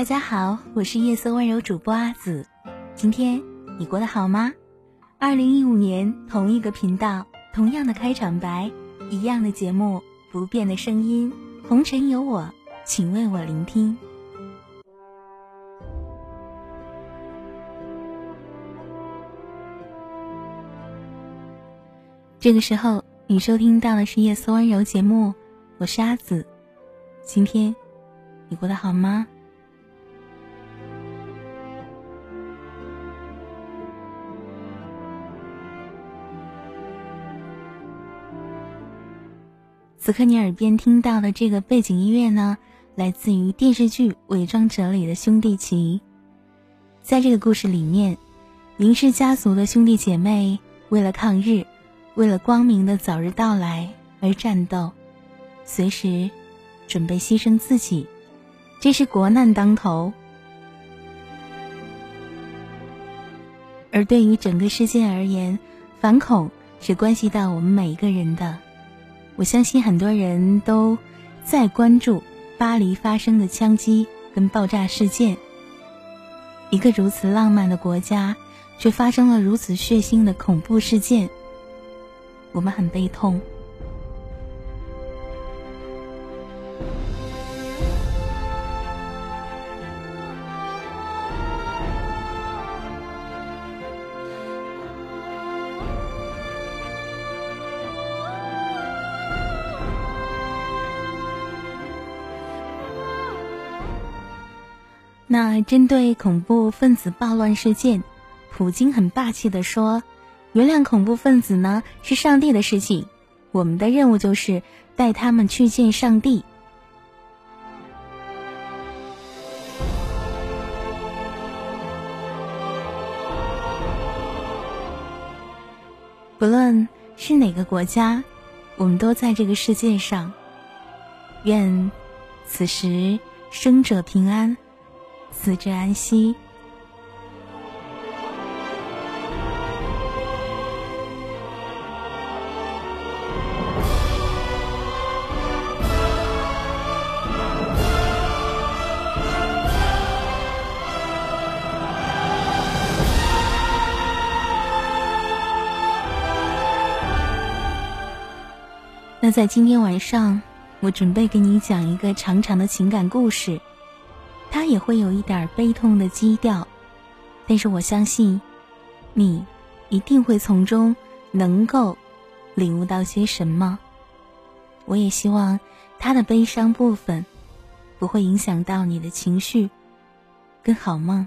大家好，我是夜色温柔主播阿紫。今天你过得好吗？二零一五年同一个频道，同样的开场白，一样的节目，不变的声音。红尘有我，请为我聆听。这个时候，你收听到的是夜色温柔节目，我是阿紫。今天你过得好吗？此刻你耳边听到的这个背景音乐呢，来自于电视剧《伪装者》里的兄弟情。在这个故事里面，林氏家族的兄弟姐妹为了抗日，为了光明的早日到来而战斗，随时准备牺牲自己，这是国难当头。而对于整个世界而言，反恐是关系到我们每一个人的。我相信很多人都在关注巴黎发生的枪击跟爆炸事件。一个如此浪漫的国家，却发生了如此血腥的恐怖事件，我们很悲痛。那针对恐怖分子暴乱事件，普京很霸气的说：“原谅恐怖分子呢是上帝的事情，我们的任务就是带他们去见上帝。”不论是哪个国家，我们都在这个世界上。愿此时生者平安。死者安息。那在今天晚上，我准备给你讲一个长长的情感故事。他也会有一点悲痛的基调，但是我相信，你一定会从中能够领悟到些什么。我也希望他的悲伤部分不会影响到你的情绪跟好梦。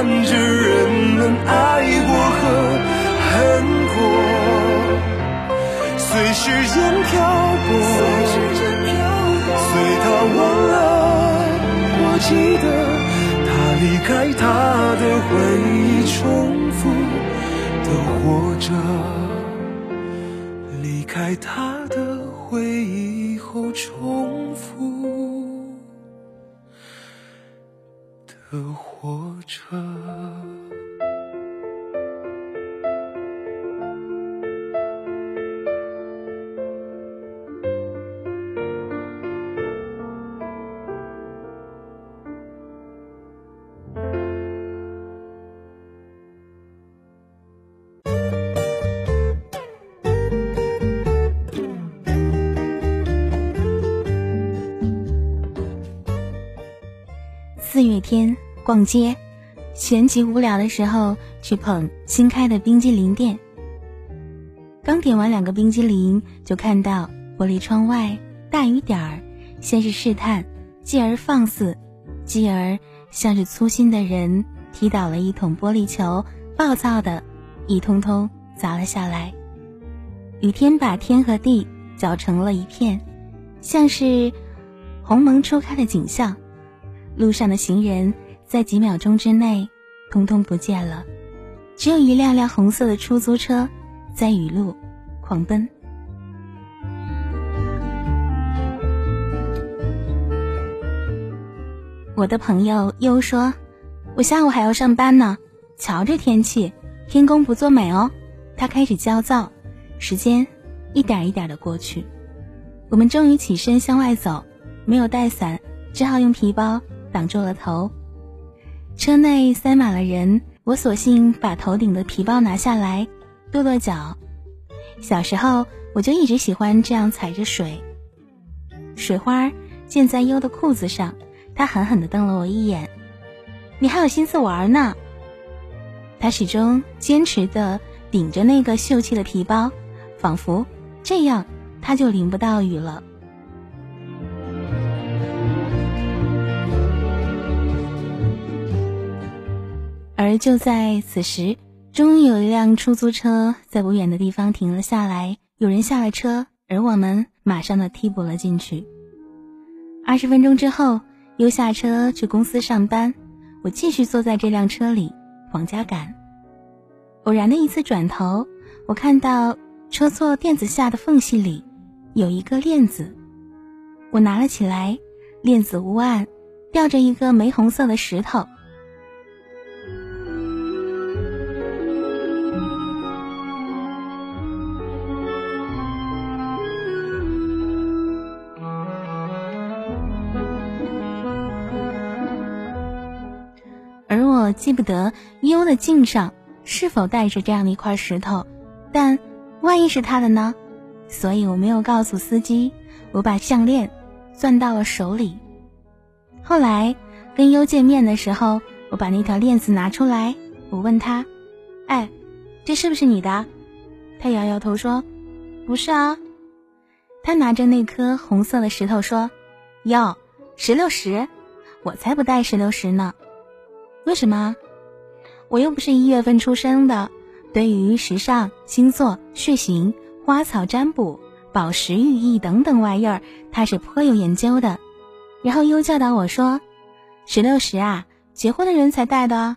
看着人们爱过和恨过，随时间漂泊，随他忘了，我记得他离开，他的回忆重复的活着，离开他的回忆后重车。四月天逛街，闲极无聊的时候去捧新开的冰激凌店。刚点完两个冰激凌，就看到玻璃窗外大雨点儿，先是试探，继而放肆，继而像是粗心的人踢倒了一桶玻璃球，暴躁的一通通砸了下来。雨天把天和地搅成了一片，像是鸿蒙初开的景象。路上的行人在几秒钟之内，通通不见了，只有一辆辆红色的出租车在雨路狂奔。我的朋友又说：“我下午还要上班呢，瞧这天气，天公不作美哦。”他开始焦躁。时间一点一点的过去，我们终于起身向外走，没有带伞，只好用皮包。挡住了头，车内塞满了人，我索性把头顶的皮包拿下来，跺跺脚。小时候我就一直喜欢这样踩着水，水花溅在优的裤子上，他狠狠地瞪了我一眼：“你还有心思玩呢？”他始终坚持的顶着那个秀气的皮包，仿佛这样他就淋不到雨了。而就在此时，终于有一辆出租车在不远的地方停了下来，有人下了车，而我们马上的替补了进去。二十分钟之后，又下车去公司上班，我继续坐在这辆车里往家赶。偶然的一次转头，我看到车座垫子下的缝隙里有一个链子，我拿了起来，链子乌暗，吊着一个玫红色的石头。我记不得优的镜上是否带着这样的一块石头，但万一是他的呢？所以我没有告诉司机，我把项链攥到了手里。后来跟优见面的时候，我把那条链子拿出来，我问他：“哎，这是不是你的？”他摇摇头说：“不是啊。”他拿着那颗红色的石头说：“哟，石榴石，我才不带石榴石呢。”为什么？我又不是一月份出生的。对于时尚、星座、血型、花草占卜、宝石寓意等等玩意儿，他是颇有研究的。然后又教导我说：“石榴石啊，结婚的人才戴的。”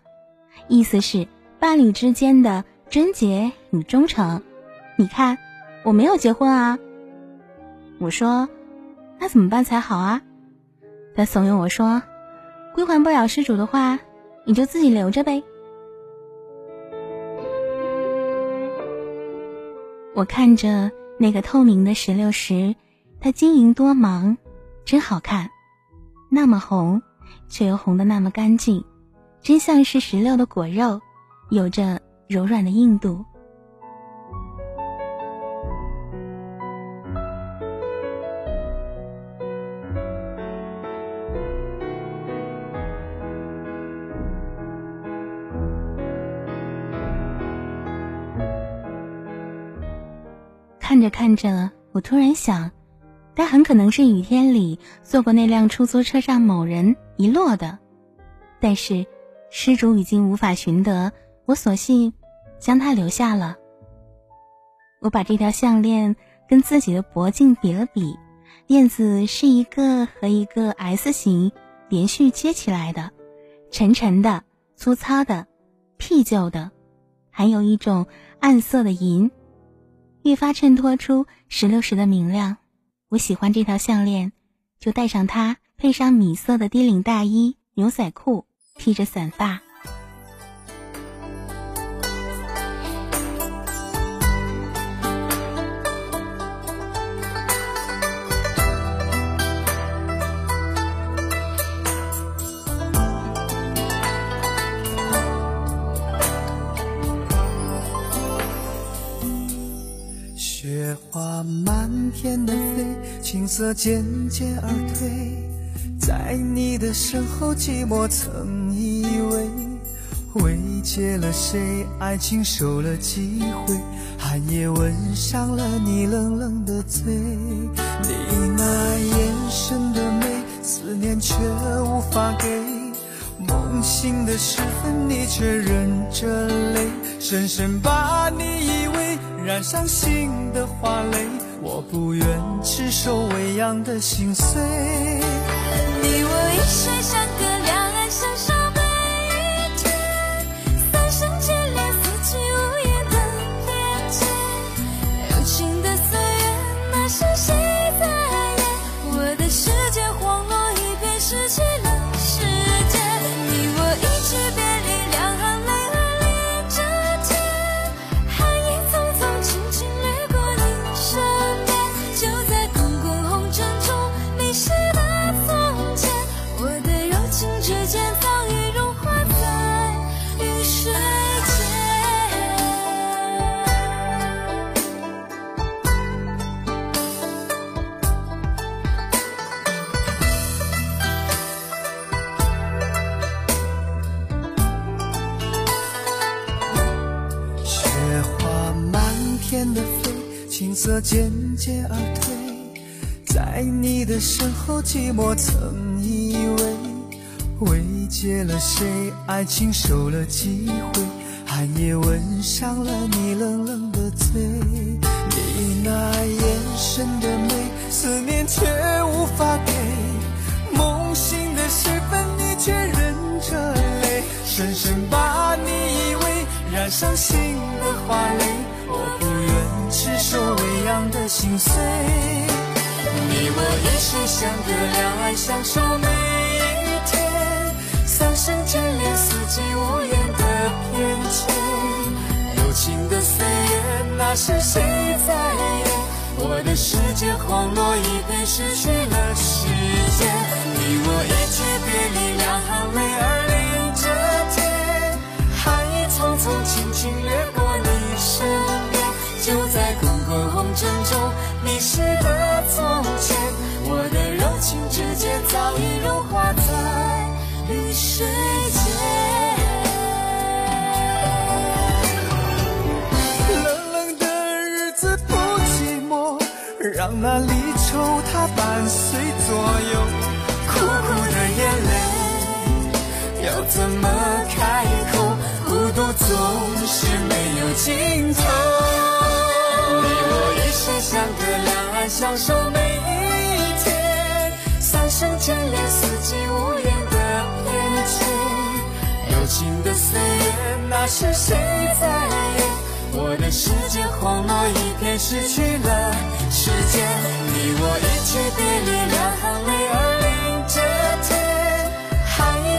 意思是伴侣之间的贞洁与忠诚。你看，我没有结婚啊。我说，那怎么办才好啊？他怂恿我说，归还不了失主的话，你就自己留着呗。我看着那个透明的石榴石，它晶莹多芒，真好看，那么红，却又红的那么干净，真像是石榴的果肉，有着柔软的硬度。着看着，我突然想，他很可能是雨天里坐过那辆出租车上某人遗落的，但是失主已经无法寻得，我索性将它留下了。我把这条项链跟自己的脖颈比了比，链子是一个和一个 S 型连续接起来的，沉沉的、粗糙的、屁旧的，还有一种暗色的银。愈发衬托出石榴石的明亮。我喜欢这条项链，就戴上它，配上米色的低领大衣、牛仔裤，披着散发。花漫天的飞，青色渐渐而退，在你的身后，寂寞曾以为慰藉了谁，爱情受了几回，寒夜吻上了你冷冷的嘴，你那眼神的美，思念却无法给，梦醒的时分，你却忍着泪，深深把你依偎。染上心的花蕾，我不愿赤手喂养的心碎。你我一生相隔两岸，相守寂寞曾以为慰藉了谁，爱情受了几回，寒夜吻上了你冷冷的嘴，你那眼神的美，思念却无法给，梦醒的时分，你却忍着泪，深深把你依偎，染上心的花蕾，我不愿赤手。的心碎，你我一生相隔两岸，相守每一天，三生眷恋，四季无言的偏见。有情的岁月，那是谁在演？我的世界荒漠一片，失去了时间。你我一句别离，两行泪儿连着天，寒意匆匆，轻轻掠过，就在滚滚红尘中。迷失的从前，我的柔情指尖早已融化在绿水间。冷冷的日子不寂寞，让那离愁它伴随左右。苦苦的眼泪要怎么开口？孤独总是没有尽头。相隔两岸，相守每一天，三生眷恋，四季无言的恋情，友情的岁月，那是谁在演？我的世界荒漠一片，失去了时间。你我一起别离，两行泪儿泪。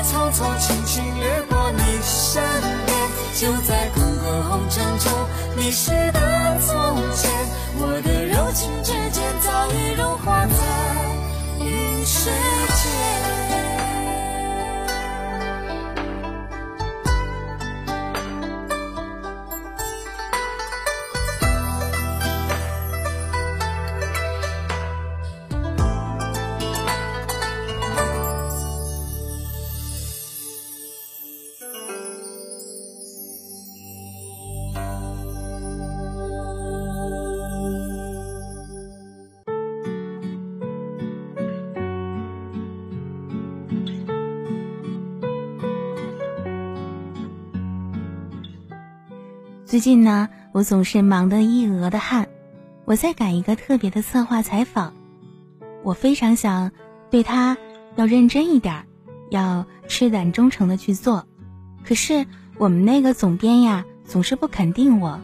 匆匆，轻轻掠过你身边，就在滚滚红尘中迷失的从前。我的柔情之间早已融化在云水间。最近呢，我总是忙得一额的汗。我在赶一个特别的策划采访，我非常想对他要认真一点，要赤胆忠诚的去做。可是我们那个总编呀，总是不肯定我，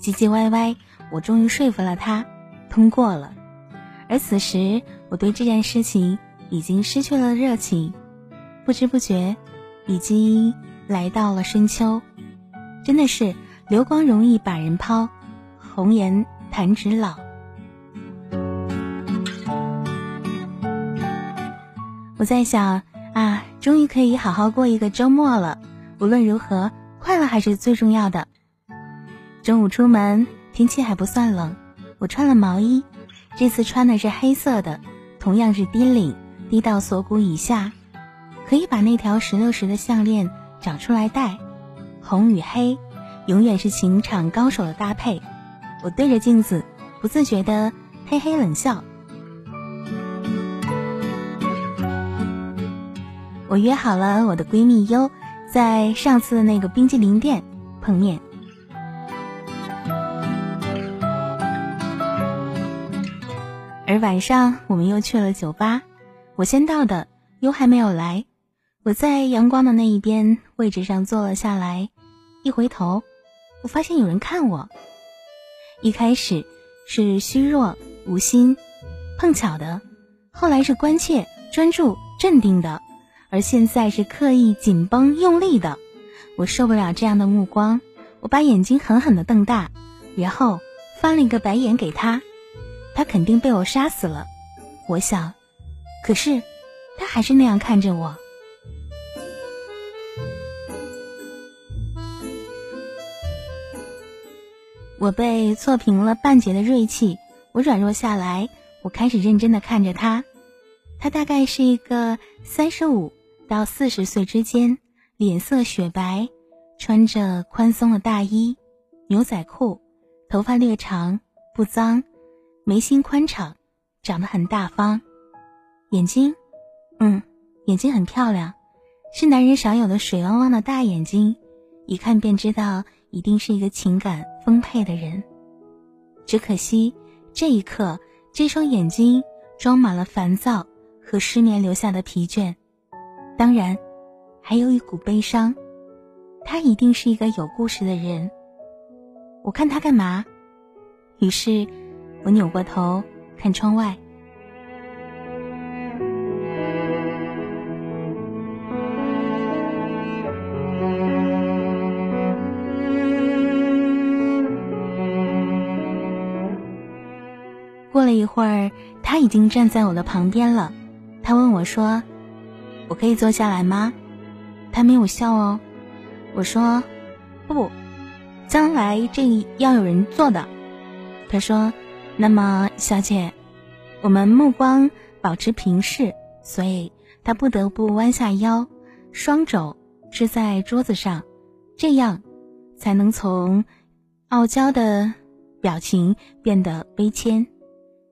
唧唧歪歪。我终于说服了他，通过了。而此时，我对这件事情已经失去了热情，不知不觉，已经来到了深秋，真的是。流光容易把人抛，红颜弹指老。我在想啊，终于可以好好过一个周末了。无论如何，快乐还是最重要的。中午出门，天气还不算冷，我穿了毛衣。这次穿的是黑色的，同样是低领，低到锁骨以下，可以把那条石榴石的项链找出来戴，红与黑。永远是情场高手的搭配。我对着镜子，不自觉的嘿嘿冷笑。我约好了我的闺蜜优，在上次的那个冰激凌店碰面。而晚上我们又去了酒吧，我先到的，优还没有来。我在阳光的那一边位置上坐了下来，一回头。我发现有人看我，一开始是虚弱无心，碰巧的；后来是关切专注镇定的，而现在是刻意紧绷用力的。我受不了这样的目光，我把眼睛狠狠的瞪大，然后翻了一个白眼给他。他肯定被我杀死了，我想。可是他还是那样看着我。我被挫平了半截的锐气，我软弱下来，我开始认真的看着他。他大概是一个三十五到四十岁之间，脸色雪白，穿着宽松的大衣、牛仔裤，头发略长，不脏，眉心宽敞，长得很大方，眼睛，嗯，眼睛很漂亮，是男人少有的水汪汪的大眼睛，一看便知道一定是一个情感。丰沛的人，只可惜这一刻，这双眼睛装满了烦躁和失眠留下的疲倦，当然，还有一股悲伤。他一定是一个有故事的人。我看他干嘛？于是，我扭过头看窗外。会儿，他已经站在我的旁边了。他问我说：“我可以坐下来吗？”他没有笑哦。我说：“不，将来这要有人坐的。”他说：“那么，小姐，我们目光保持平视，所以他不得不弯下腰，双肘支在桌子上，这样才能从傲娇的表情变得悲谦。”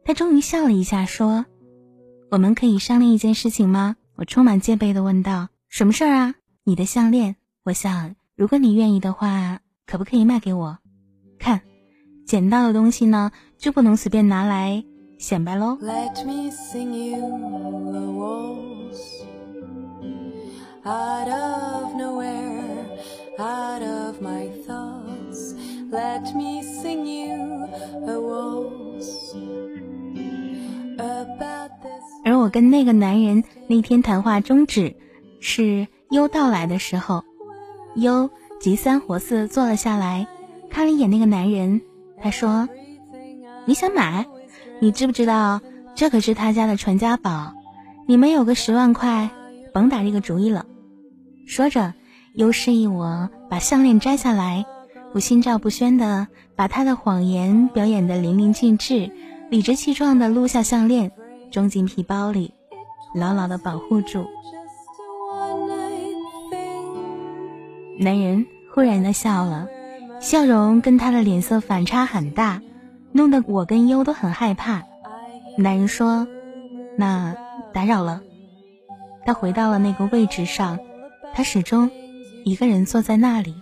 他终于笑了一下，说：“我们可以商量一件事情吗？”我充满戒备的问道：“什么事儿啊？”你的项链，我想，如果你愿意的话，可不可以卖给我？看，捡到的东西呢，就不能随便拿来显摆喽。let me sing you a waltz Out of nowhere, out of my thoughts. Let me sing you a waltz. 而我跟那个男人那天谈话终止，是优到来的时候，优急三火四坐了下来，看了一眼那个男人，他说：“你想买？你知不知道这可是他家的传家宝？你们有个十万块，甭打这个主意了。”说着，优示意我把项链摘下来。我心照不宣的把他的谎言表演的淋漓尽致，理直气壮的撸下项链，装进皮包里，牢牢的保护住。男人忽然的笑了，笑容跟他的脸色反差很大，弄得我跟优都很害怕。男人说：“那打扰了。”他回到了那个位置上，他始终一个人坐在那里。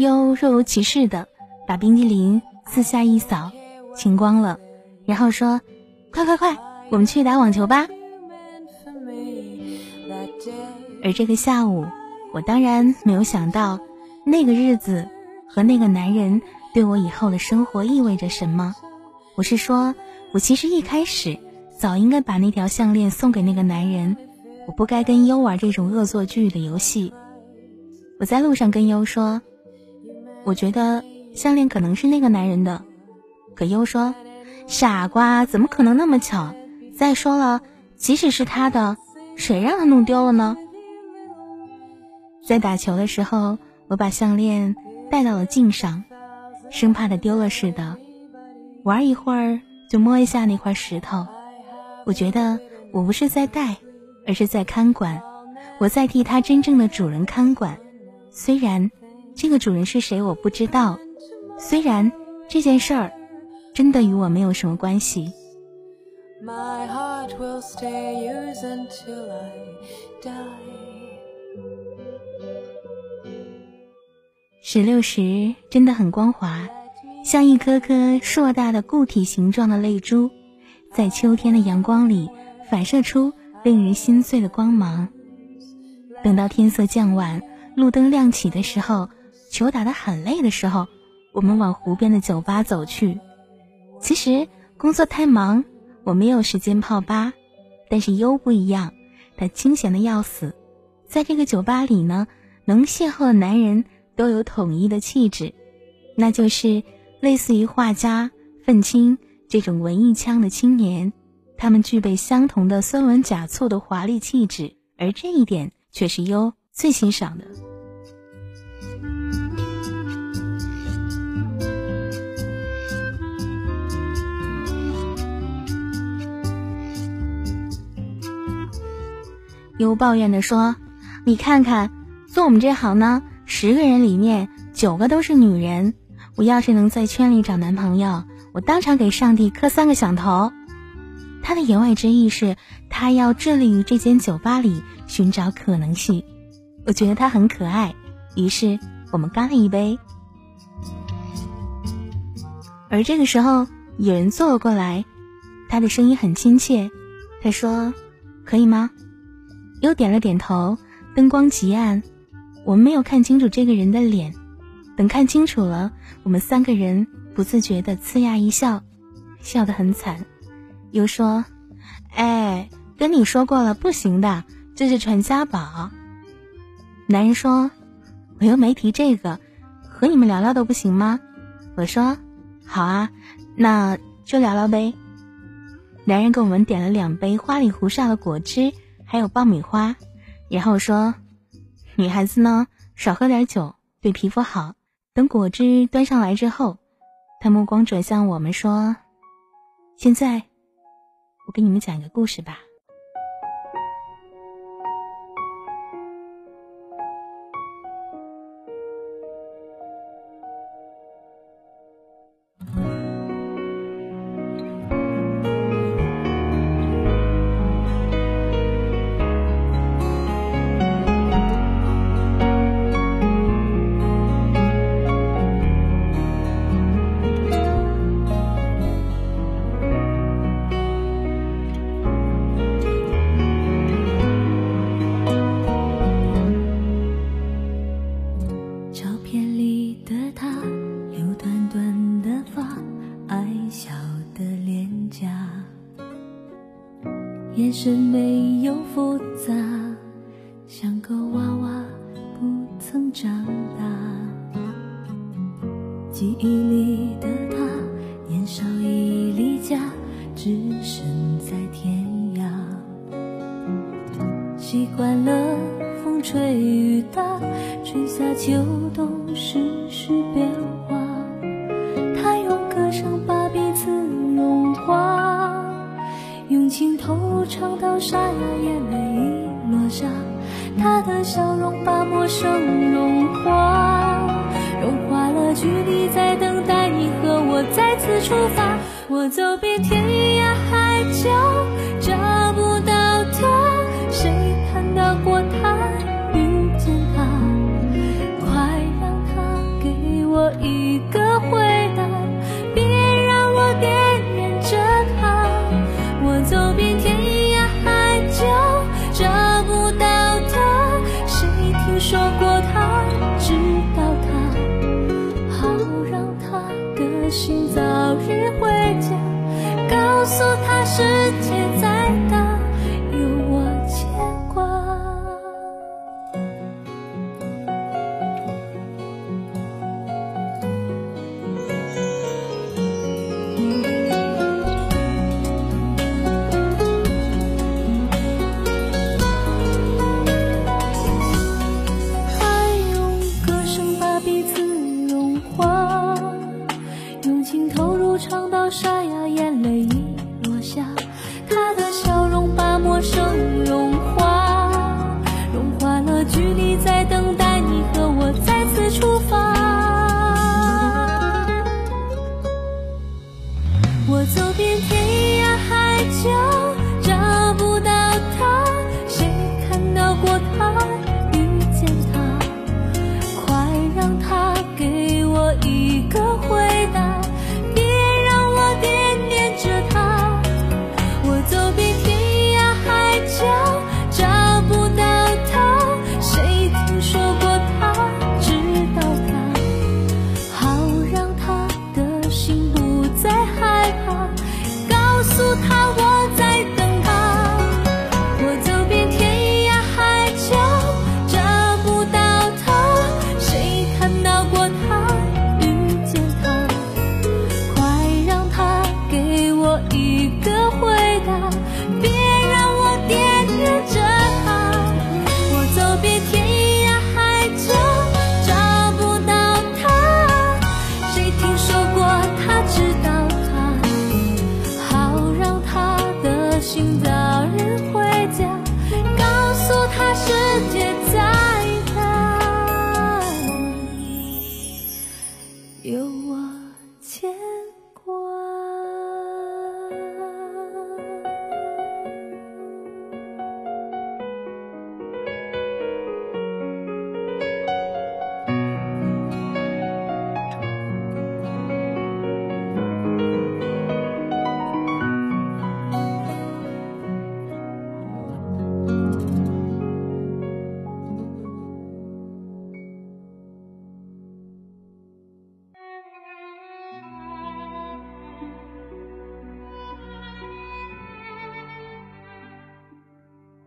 优若无其事的把冰激凌四下一扫，清光了，然后说：“快快快，我们去打网球吧。”而这个下午，我当然没有想到那个日子和那个男人对我以后的生活意味着什么。我是说，我其实一开始早应该把那条项链送给那个男人，我不该跟优玩这种恶作剧的游戏。我在路上跟优说，我觉得项链可能是那个男人的，可优说，傻瓜，怎么可能那么巧？再说了，即使是他的，谁让他弄丢了呢？在打球的时候，我把项链戴到了颈上，生怕它丢了似的。玩一会儿就摸一下那块石头，我觉得我不是在戴，而是在看管，我在替它真正的主人看管。虽然这个主人是谁我不知道，虽然这件事儿真的与我没有什么关系。My heart will stay yours until I die. 石榴石真的很光滑，像一颗颗硕大的固体形状的泪珠，在秋天的阳光里反射出令人心碎的光芒。等到天色将晚，路灯亮起的时候，球打得很累的时候，我们往湖边的酒吧走去。其实工作太忙，我没有时间泡吧，但是优不一样，他清闲的要死。在这个酒吧里呢，能邂逅的男人都有统一的气质，那就是类似于画家、愤青这种文艺腔的青年，他们具备相同的酸文假醋的华丽气质，而这一点却是优最欣赏的。又抱怨的说：“你看看，做我们这行呢，十个人里面九个都是女人。我要是能在圈里找男朋友，我当场给上帝磕三个响头。”他的言外之意是，他要致力于这间酒吧里寻找可能性。我觉得他很可爱，于是我们干了一杯。而这个时候，有人坐了过来，他的声音很亲切，他说：“可以吗？”又点了点头。灯光极暗，我们没有看清楚这个人的脸。等看清楚了，我们三个人不自觉的呲牙一笑，笑得很惨。又说：“哎，跟你说过了，不行的，这是传家宝。”男人说：“我又没提这个，和你们聊聊都不行吗？”我说：“好啊，那就聊聊呗。”男人给我们点了两杯花里胡哨的果汁，还有爆米花，然后说：“女孩子呢，少喝点酒，对皮肤好。”等果汁端上来之后，他目光转向我们说：“现在，我给你们讲一个故事吧。”唱到沙哑，眼泪已落下。他的笑容把陌生融化，融化了距离，在等待你和我再次出发。我走遍天涯海角，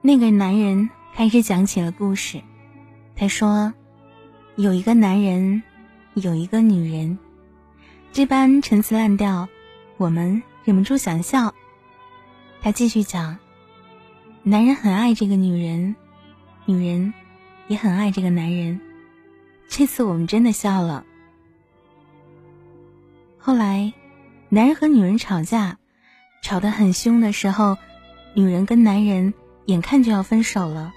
那个男人开始讲起了故事。他说：“有一个男人，有一个女人，这般陈词滥调，我们忍不住想笑。”他继续讲：“男人很爱这个女人，女人也很爱这个男人。这次我们真的笑了。”后来，男人和女人吵架，吵得很凶的时候，女人跟男人。眼看就要分手了，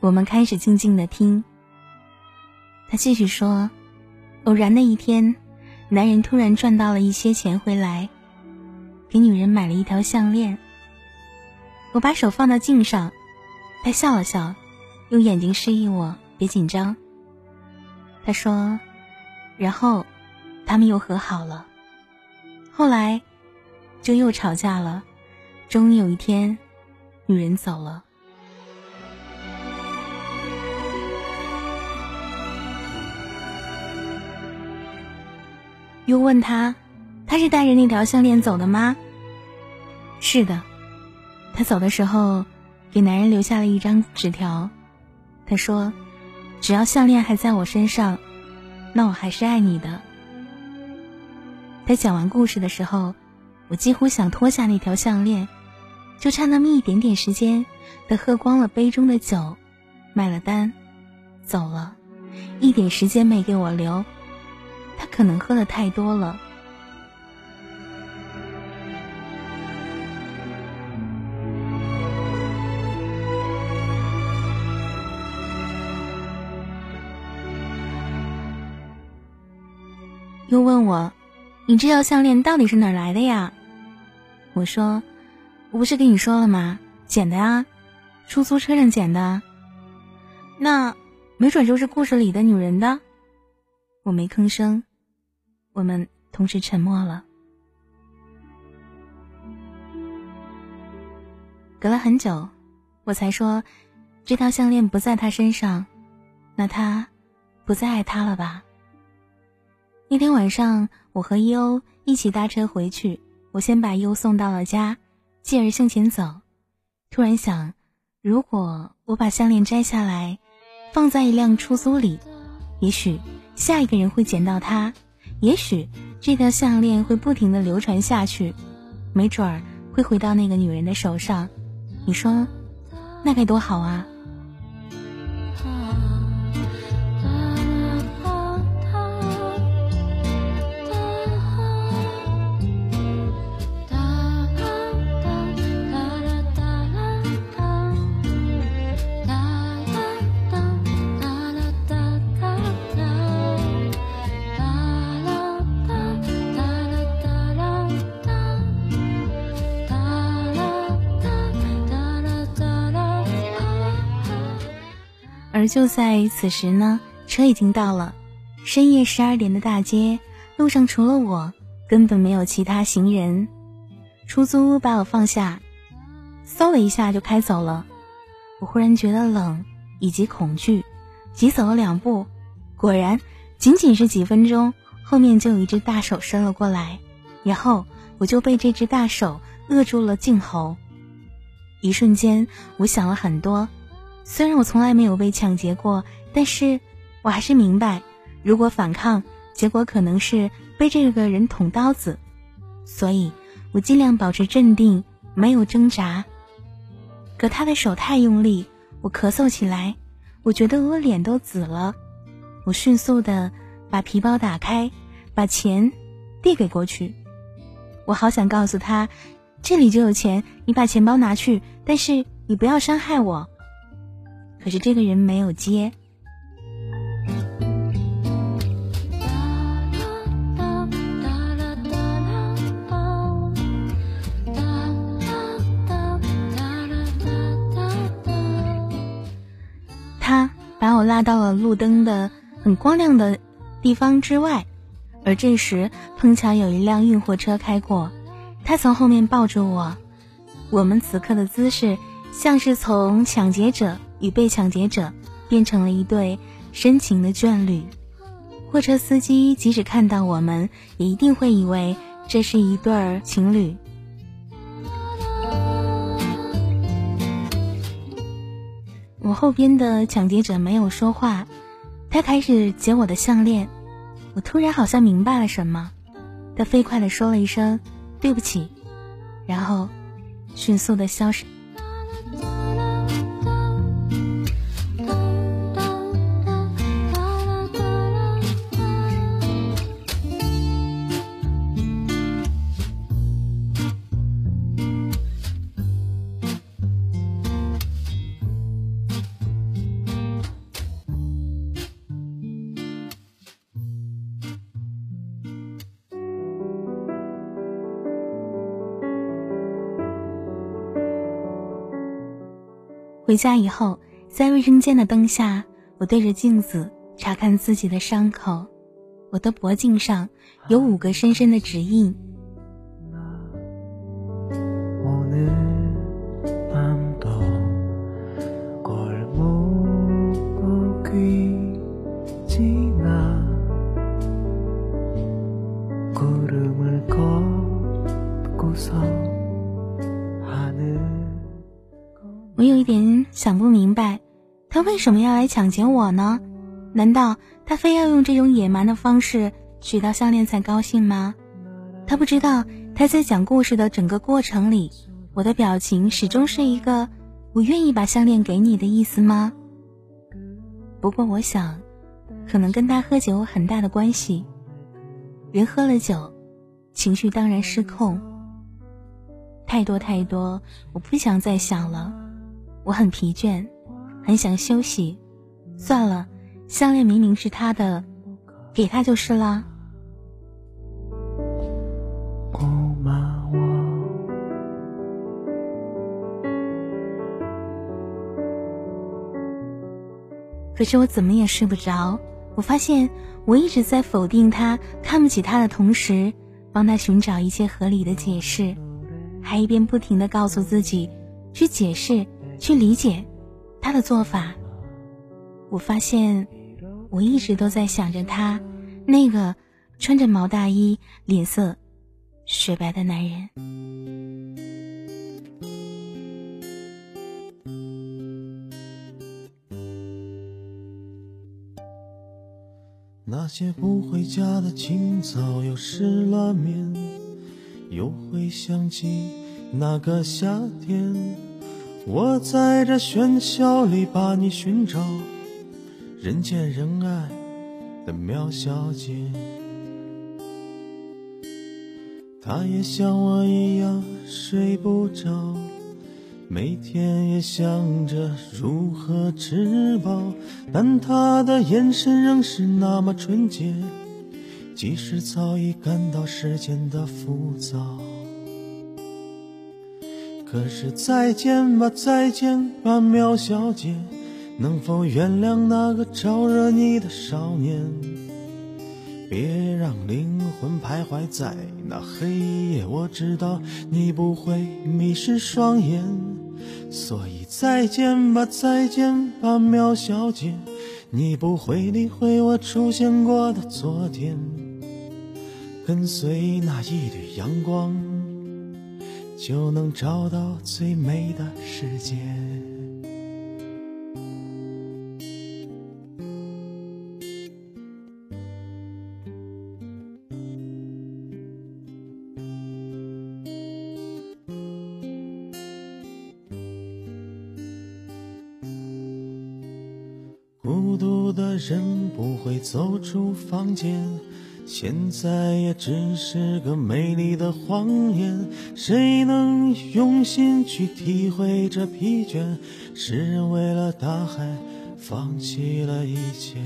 我们开始静静的听。他继续说：“偶然的一天，男人突然赚到了一些钱回来，给女人买了一条项链。我把手放到镜上，他笑了笑，用眼睛示意我别紧张。他说，然后他们又和好了。后来就又吵架了。终于有一天。”女人走了，又问他，他是带着那条项链走的吗？是的，他走的时候，给男人留下了一张纸条。他说：“只要项链还在我身上，那我还是爱你的。”他讲完故事的时候，我几乎想脱下那条项链，就差那么一点点时间，他喝光了杯中的酒，买了单，走了，一点时间没给我留。他可能喝的太多了。又问我：“你这条项链到底是哪儿来的呀？”我说：“我不是跟你说了吗？捡的啊，出租车上捡的。那没准就是故事里的女人的。”我没吭声，我们同时沉默了。隔了很久，我才说：“这条项链不在他身上，那他不再爱他了吧？”那天晚上，我和伊欧一起搭车回去。我先把伊欧送到了家，继而向前走。突然想，如果我把项链摘下来，放在一辆出租里，也许下一个人会捡到它，也许这条项链会不停的流传下去，没准儿会回到那个女人的手上。你说，那该多好啊！而就在此时呢，车已经到了。深夜十二点的大街，路上除了我，根本没有其他行人。出租屋把我放下，嗖的一下就开走了。我忽然觉得冷以及恐惧，急走了两步，果然，仅仅是几分钟，后面就有一只大手伸了过来，然后我就被这只大手扼住了颈喉。一瞬间，我想了很多。虽然我从来没有被抢劫过，但是我还是明白，如果反抗，结果可能是被这个人捅刀子，所以我尽量保持镇定，没有挣扎。可他的手太用力，我咳嗽起来，我觉得我脸都紫了。我迅速的把皮包打开，把钱递给过去。我好想告诉他，这里就有钱，你把钱包拿去，但是你不要伤害我。可是这个人没有接。他把我拉到了路灯的很光亮的地方之外，而这时碰巧有一辆运货车开过，他从后面抱住我，我们此刻的姿势像是从抢劫者。与被抢劫者变成了一对深情的眷侣。货车司机即使看到我们，也一定会以为这是一对儿情侣。我后边的抢劫者没有说话，他开始解我的项链。我突然好像明白了什么，他飞快的说了一声“对不起”，然后迅速的消失。回家以后，在卫生间的灯下，我对着镜子查看自己的伤口。我的脖颈上有五个深深的指印。想不明白，他为什么要来抢劫我呢？难道他非要用这种野蛮的方式取到项链才高兴吗？他不知道他在讲故事的整个过程里，我的表情始终是一个我愿意把项链给你的意思吗？不过我想，可能跟他喝酒有很大的关系。人喝了酒，情绪当然失控。太多太多，我不想再想了。我很疲倦，很想休息。算了。项链明明是他的，给他就是啦。可是我怎么也睡不着。我发现我一直在否定他、看不起他的同时，帮他寻找一些合理的解释，还一边不停的告诉自己去解释、去理解他的做法。我发现。我一直都在想着他，那个穿着毛大衣、脸色雪白的男人。那些不回家的清早，又失了眠，又会想起那个夏天，我在这喧嚣里把你寻找。人见人爱的苗小姐，她也像我一样睡不着，每天也想着如何吃饱，但她的眼神仍是那么纯洁，即使早已感到世间的浮躁。可是再见吧，再见吧，苗小姐。能否原谅那个招惹你的少年？别让灵魂徘徊在那黑夜。我知道你不会迷失双眼，所以再见吧，再见吧，苗小姐。你不会理会我出现过的昨天，跟随那一缕阳光，就能找到最美的世界。孤独的人不会走出房间，现在也只是个美丽的谎言。谁能用心去体会这疲倦？诗人为了大海放弃了一切。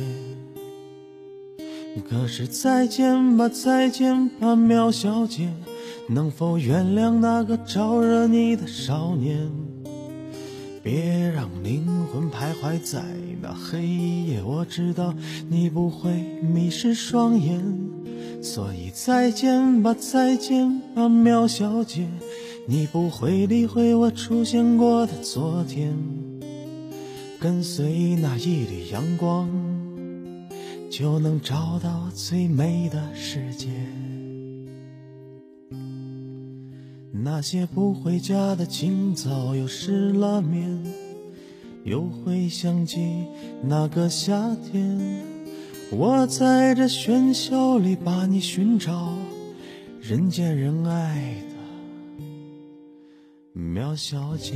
可是再见吧，再见吧，苗小姐，能否原谅那个招惹你的少年？别让灵魂徘徊在那黑夜，我知道你不会迷失双眼，所以再见吧，再见吧，苗小姐，你不会理会我出现过的昨天，跟随那一缕阳光，就能找到最美的世界。那些不回家的清早，又失了眠，又会想起那个夏天。我在这喧嚣里把你寻找，人见人爱的苗小姐。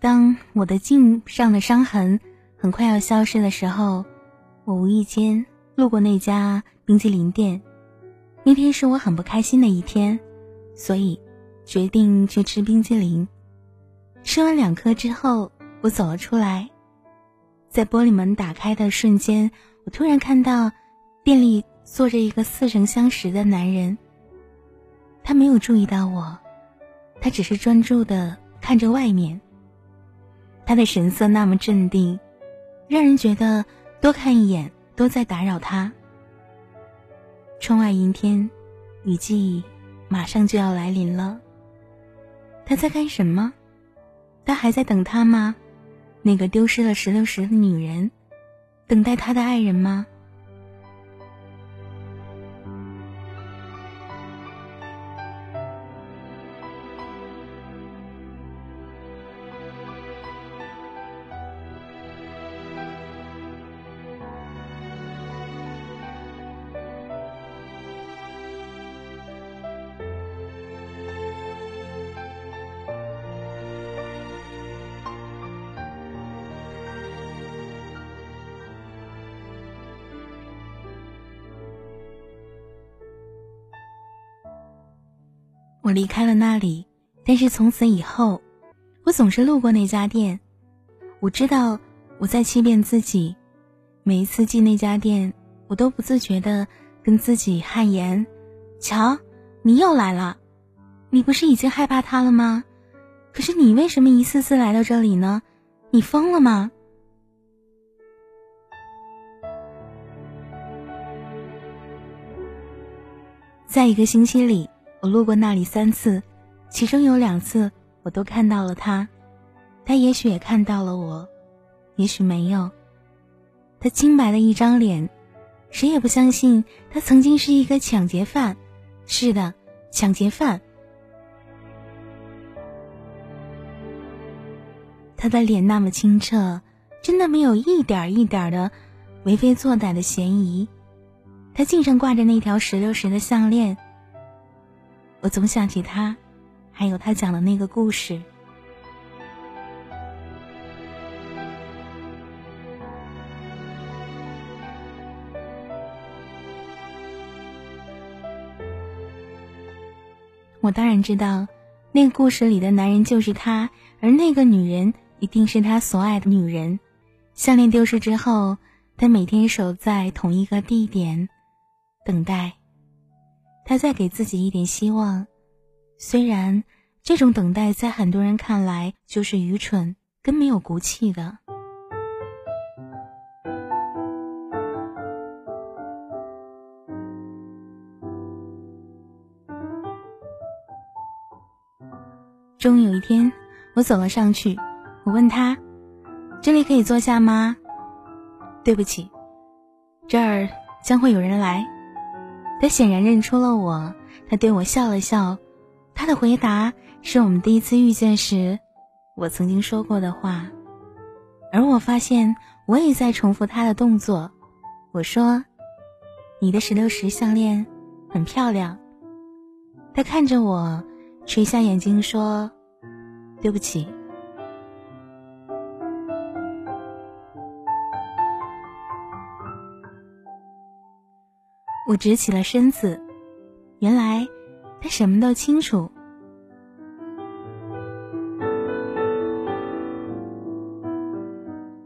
当我的颈上的伤痕很快要消失的时候，我无意间路过那家冰淇淋店。那天是我很不开心的一天，所以决定去吃冰淇淋。吃完两颗之后，我走了出来，在玻璃门打开的瞬间，我突然看到店里坐着一个似曾相识的男人。他没有注意到我，他只是专注的看着外面。他的神色那么镇定，让人觉得多看一眼都在打扰他。窗外阴天，雨季马上就要来临了。他在干什么？他还在等他吗？那个丢失了石榴石的女人，等待他的爱人吗？离开了那里，但是从此以后，我总是路过那家店。我知道我在欺骗自己，每一次进那家店，我都不自觉的跟自己汗颜：“瞧，你又来了，你不是已经害怕他了吗？可是你为什么一次次来到这里呢？你疯了吗？”在一个星期里，我路过那里三次，其中有两次我都看到了他，他也许也看到了我，也许没有。他清白的一张脸，谁也不相信他曾经是一个抢劫犯。是的，抢劫犯。他的脸那么清澈，真的没有一点一点的为非作歹的嫌疑。他颈上挂着那条石榴石的项链，我总想起他，还有他讲的那个故事。我当然知道，那个故事里的男人就是他，而那个女人一定是他所爱的女人。项链丢失之后，他每天守在同一个地点。等待，他在给自己一点希望。虽然这种等待在很多人看来就是愚蠢跟没有骨气的。终于有一天，我走了上去，我问他：“这里可以坐下吗？”“对不起，这儿将会有人来。”他显然认出了我，他对我笑了笑，他的回答是我们第一次遇见时我曾经说过的话，而我发现我也在重复他的动作。我说：“你的石榴石项链很漂亮。”他看着我，垂下眼睛说：“对不起。”我直起了身子，原来他什么都清楚，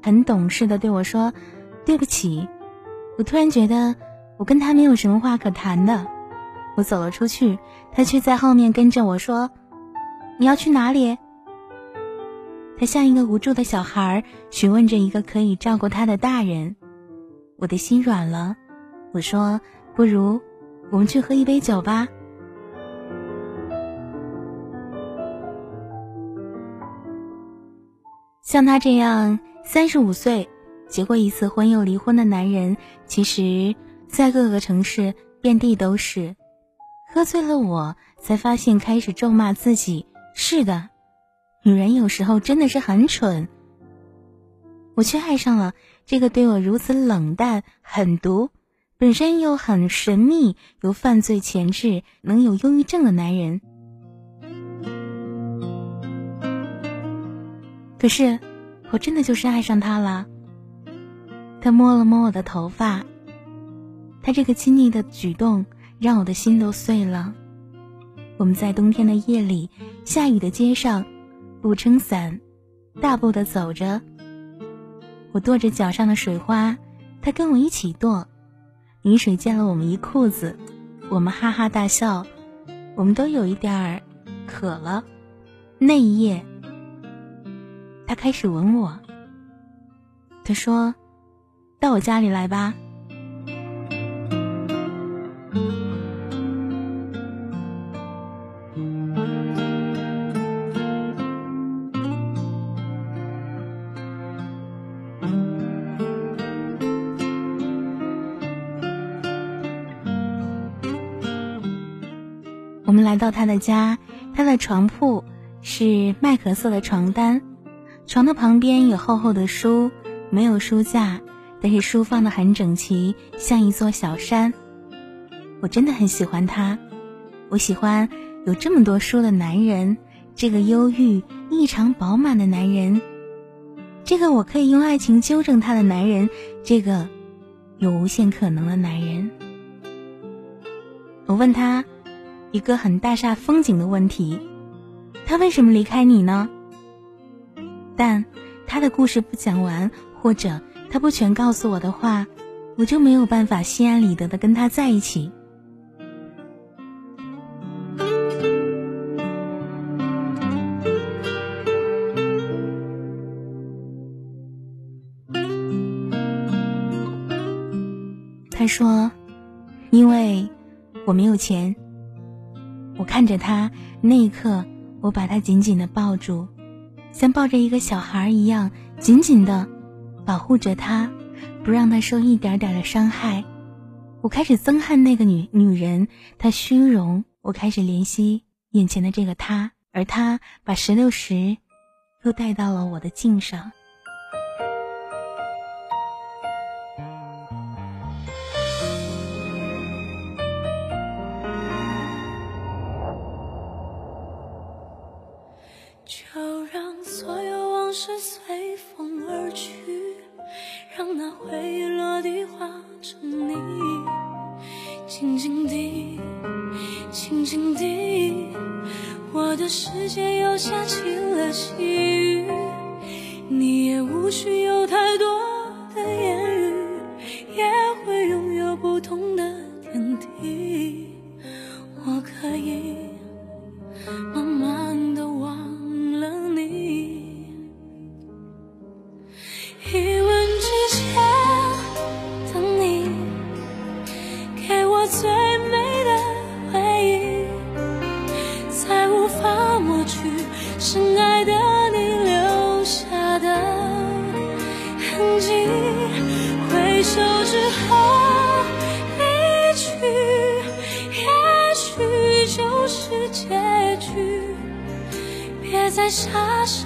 很懂事的对我说：“对不起。”我突然觉得我跟他没有什么话可谈的。我走了出去，他却在后面跟着我说：“你要去哪里？”他像一个无助的小孩，询问着一个可以照顾他的大人。我的心软了，我说。不如，我们去喝一杯酒吧。像他这样三十五岁结过一次婚又离婚的男人，其实，在各个城市遍地都是。喝醉了，我才发现开始咒骂自己。是的，女人有时候真的是很蠢。我却爱上了这个对我如此冷淡、狠毒。本身又很神秘，有犯罪前置，能有忧郁症的男人。可是，我真的就是爱上他了。他摸了摸我的头发，他这个亲昵的举动让我的心都碎了。我们在冬天的夜里，下雨的街上，不撑伞，大步的走着。我跺着脚上的水花，他跟我一起跺。雨水溅了我们一裤子，我们哈哈大笑，我们都有一点儿渴了。那一夜，他开始吻我。他说：“到我家里来吧。”到他的家，他的床铺是麦壳色的床单，床的旁边有厚厚的书，没有书架，但是书放的很整齐，像一座小山。我真的很喜欢他，我喜欢有这么多书的男人，这个忧郁异常饱满的男人，这个我可以用爱情纠正他的男人，这个有无限可能的男人。我问他。一个很大煞风景的问题：他为什么离开你呢？但他的故事不讲完，或者他不全告诉我的话，我就没有办法心安理得的跟他在一起。他说：“因为我没有钱。”我看着他，那一刻，我把他紧紧的抱住，像抱着一个小孩一样，紧紧的保护着他，不让他受一点点的伤害。我开始憎恨那个女女人，她虚荣。我开始怜惜眼前的这个他，而他把石榴石又带到了我的颈上。你，静静地，静静地，我的世界又下起了细雨，你也无需有太多的言语，也会拥有不同的傻傻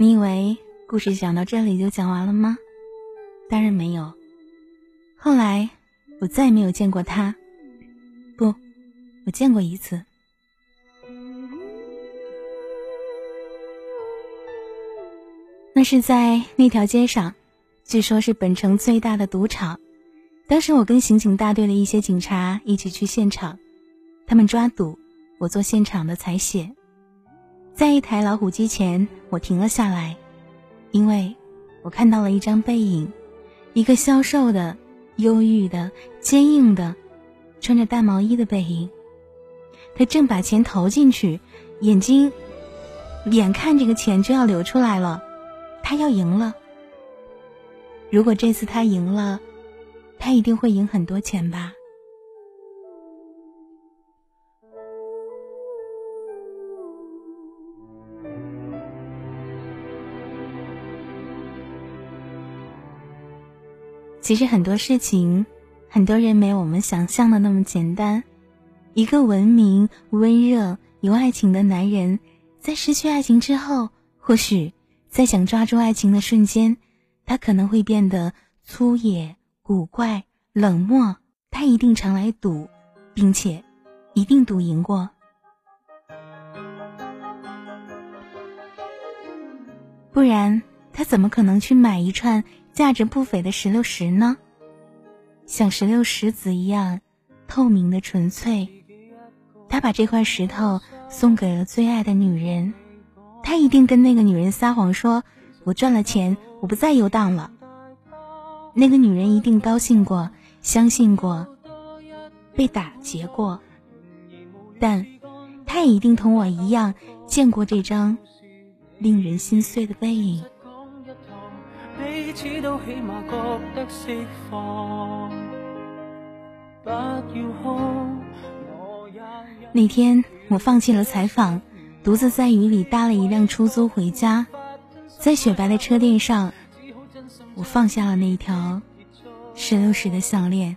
你以为故事讲到这里就讲完了吗？当然没有。后来我再也没有见过他，不，我见过一次。那是在那条街上，据说是本城最大的赌场。当时我跟刑警大队的一些警察一起去现场，他们抓赌，我做现场的采血。在一台老虎机前，我停了下来，因为我看到了一张背影，一个消瘦的、忧郁的、坚硬的，穿着大毛衣的背影。他正把钱投进去，眼睛眼看这个钱就要流出来了，他要赢了。如果这次他赢了，他一定会赢很多钱吧。其实很多事情，很多人没有我们想象的那么简单。一个文明、温热、有爱情的男人，在失去爱情之后，或许在想抓住爱情的瞬间，他可能会变得粗野、古怪、冷漠。他一定常来赌，并且一定赌赢过。不然，他怎么可能去买一串？价值不菲的石榴石呢，像石榴石子一样透明的纯粹。他把这块石头送给了最爱的女人，他一定跟那个女人撒谎说：“我赚了钱，我不再游荡了。”那个女人一定高兴过，相信过，被打劫过，但她也一定同我一样见过这张令人心碎的背影。彼此都起码觉得释放那天我放弃了采访，独自在雨里搭了一辆出租回家，在雪白的车垫上，我放下了那一条石榴石的项链。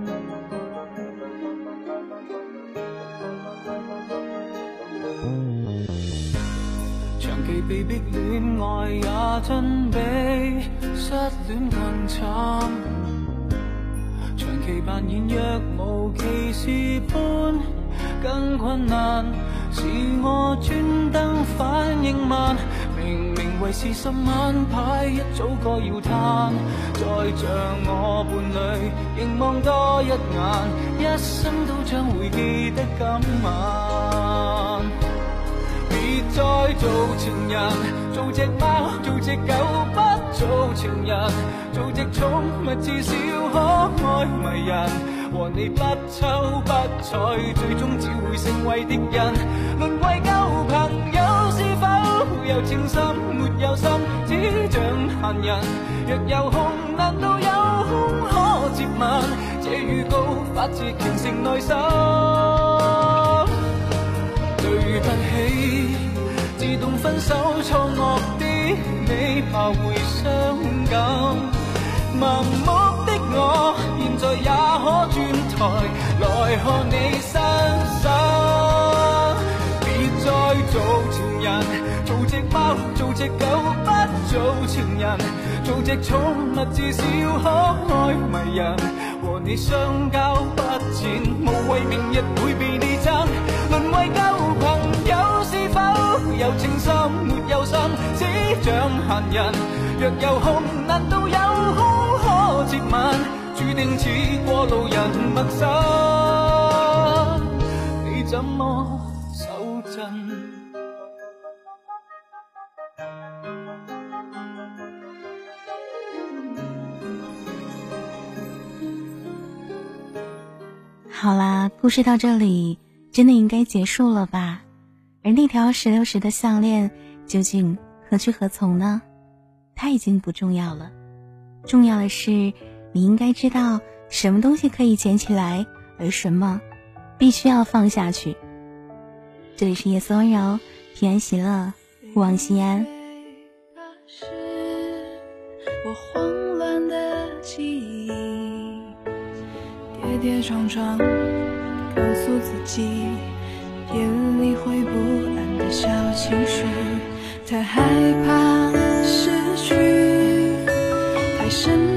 被逼恋爱也真比失恋更惨，长期扮演若无其事般更困难，是我专登反应慢，明明为是十晚牌一早该要摊，再像我伴侣凝望多一眼，一生都将会记得今晚。再做情人，做只猫，做只狗，不做情人，做只宠物，至少可爱迷人。和你不瞅不睬，最终只会成为敌人。沦为旧朋友，是否有情深没有心，只像闲人。若有空，难道有空可接吻？这预告发自虔诚内心。对不起。动分手错愕的你，怕会伤感。盲目的我，现在也可转台来看你身手。别再做情人，做只猫，做只狗，不做情人，做只宠物，至少可爱迷人。和你相交不浅，无谓明日会被你憎，沦为旧。有情深没有心，只像闲人。若有空，难道有空可接吻？注定似过路人，陌生，你怎么手震？好啦，故事到这里，真的应该结束了吧？而那条石榴石的项链究竟何去何从呢？它已经不重要了，重要的是你应该知道什么东西可以捡起来，而什么必须要放下去。这里是夜色温柔，平安喜乐，勿忘心安。我慌乱的记忆，跌跌撞撞，告诉自己。眼里会不安的小情绪，太害怕失去，太深。